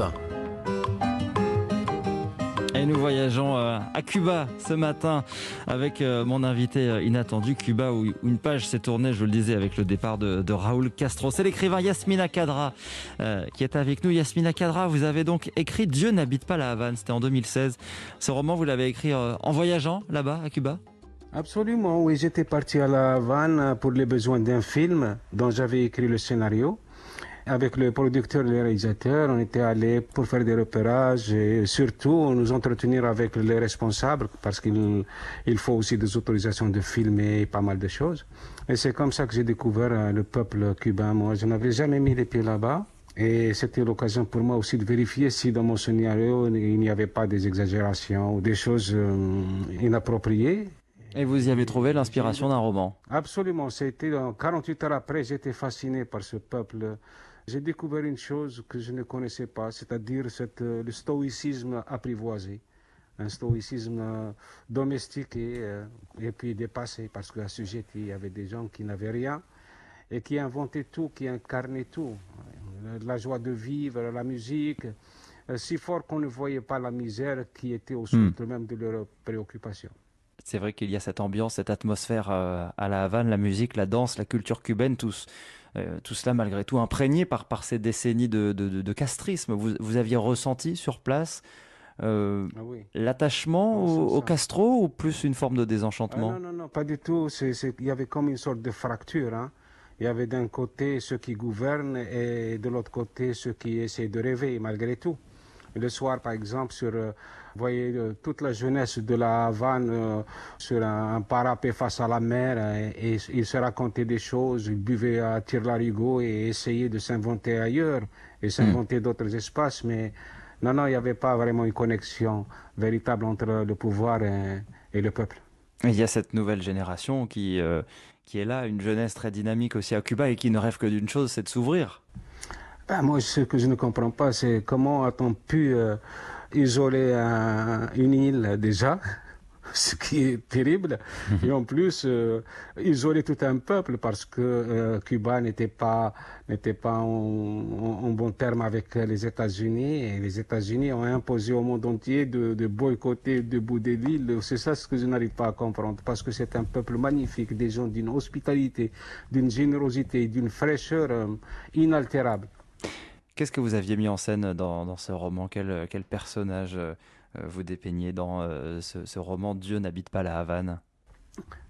Europe 1. Et nous voyageons euh, à Cuba ce matin avec euh, mon invité euh, inattendu, Cuba, où une page s'est tournée, je vous le disais, avec le départ de, de Raoul Castro. C'est l'écrivain Yasmina Kadra qui est avec nous. Yasmina Kadra, vous avez donc écrit Dieu n'habite pas la Havane, c'était en 2016. Ce roman, vous l'avez écrit en voyageant là-bas, à Cuba? Absolument, oui. J'étais parti à la Havane pour les besoins d'un film dont j'avais écrit le scénario. Avec le producteur et le réalisateur, on était allés pour faire des repérages et surtout nous entretenir avec les responsables parce qu'il il faut aussi des autorisations de filmer pas mal de choses. Et c'est comme ça que j'ai découvert euh, le peuple cubain. Moi, je n'avais jamais mis les pieds là-bas. Et c'était l'occasion pour moi aussi de vérifier si dans mon scénario il n'y avait pas des exagérations ou des choses euh, inappropriées. Et vous y avez trouvé l'inspiration d'un roman Absolument. C'était 48 heures après, j'étais fasciné par ce peuple j'ai découvert une chose que je ne connaissais pas, c'est-à-dire euh, le stoïcisme apprivoisé, un stoïcisme euh, domestique euh, et, puis dépassé, parce qu'à ce sujet, il y avait des gens qui n'avaient rien et qui inventaient tout, qui incarnaient tout. La joie de vivre, la musique, si fort qu'on ne voyait pas la misère qui était au centre hmm. même de leurs préoccupations. C'est vrai qu'il y a cette ambiance, cette atmosphère à la Havane, la musique, la danse, la culture cubaine, tous euh, tout cela malgré tout imprégné par, par ces décennies de, de, castrisme. Vous, vous, aviez ressenti sur place euh, ah l'attachement au, Castro ou plus une forme de désenchantement? Ah Non, non, non, pas du tout. il y avait comme une sorte de fracture. Hein. Il y avait d'un côté ceux qui gouvernent et de l'autre côté ceux qui essaient de rêver malgré tout. Le soir, par exemple, sur, euh, vous voyez, euh, toute la jeunesse de la Havane euh, sur un, parapet face à la mer, et, ils se racontaient des choses, ils buvaient à tire-larigot et essayaient de s'inventer ailleurs et s'inventer hmm. d'autres espaces, mais non, non, il n'y avait pas vraiment une connexion véritable entre le pouvoir et, le peuple. Il y a cette nouvelle génération qui, qui est là, une jeunesse très dynamique aussi à Cuba et qui ne rêve que d'une chose, c'est de s'ouvrir. Ben, moi, ce que je ne comprends pas, c'est comment a-t-on pu euh, isoler une île déjà, ce qui est terrible, mhm. et en plus euh, isoler tout un peuple parce que euh, Cuba n'était pas n'était pas en, bon terme avec les États-Unis et les États-Unis ont imposé au monde entier de, de boycotter de bout de l'île. C'est ça ce que je n'arrive pas à comprendre parce que c'est un peuple magnifique, des gens d'une hospitalité, d'une générosité, d'une fraîcheur inaltérable. Qu'est-ce que vous aviez mis en scène dans, ce roman? Quel, personnage euh, vous dépeignez dans euh, ce, roman Dieu n'habite pas la Havane?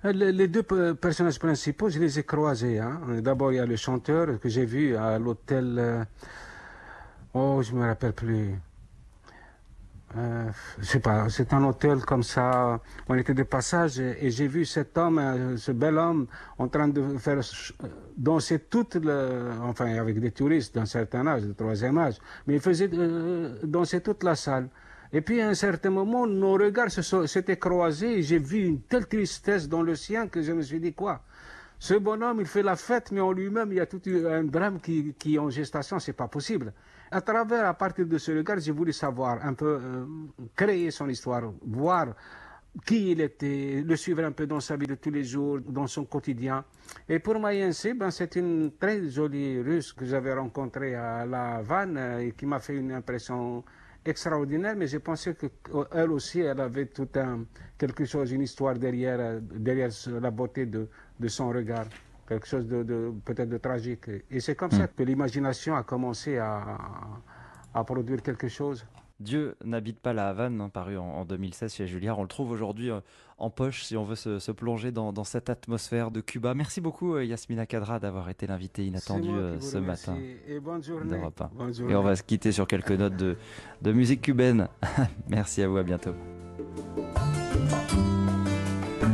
Les, deux personnages principaux, je les ai croisés. Hein. D'abord, il y a le chanteur que j'ai vu à l'hôtel. Euh, oh, je me rappelle plus. Euh, pas, c'est un hôtel comme ça. On était de passage et, j'ai vu cet homme, euh, ce bel homme, en train de faire euh, danser toute le, enfin avec des touristes d'un certain âge, de troisième âge, mais il faisait danser toute la salle. Et puis à un certain moment, nos regards s'étaient croisés et j'ai vu une telle tristesse dans le sien que je me suis dit quoi? Ce bonhomme, il fait la fête, mais en lui-même, il y a tout un drame qui, est en gestation, c'est pas possible. À travers, à partir de ce regard, j'ai voulu savoir un peu, euh, créer son histoire, voir qui il était, le suivre un peu dans sa vie de tous les jours, dans son quotidien. Et pour Mayense, ben, c'est une très jolie russe que j'avais rencontrée à La Havane euh, et qui m'a fait une impression extraordinaire, mais j'ai pensé qu'elle aussi, elle avait tout un, quelque chose, une histoire derrière, derrière la beauté de, de son regard quelque chose de, peut-être de tragique. Et c'est comme ça hmm. que l'imagination a commencé à, à, produire quelque chose. Dieu n'habite pas la Havane, hein, paru en, 2016 chez Julliard. On le trouve aujourd'hui euh, en poche si on veut se, plonger dans, cette atmosphère de Cuba. Merci beaucoup euh, Yasmina Kadra d'avoir été l'invité inattendu euh, ce matin. Et bonne journée. Et on va se quitter sur quelques notes de, de musique cubaine. Merci à vous, à bientôt.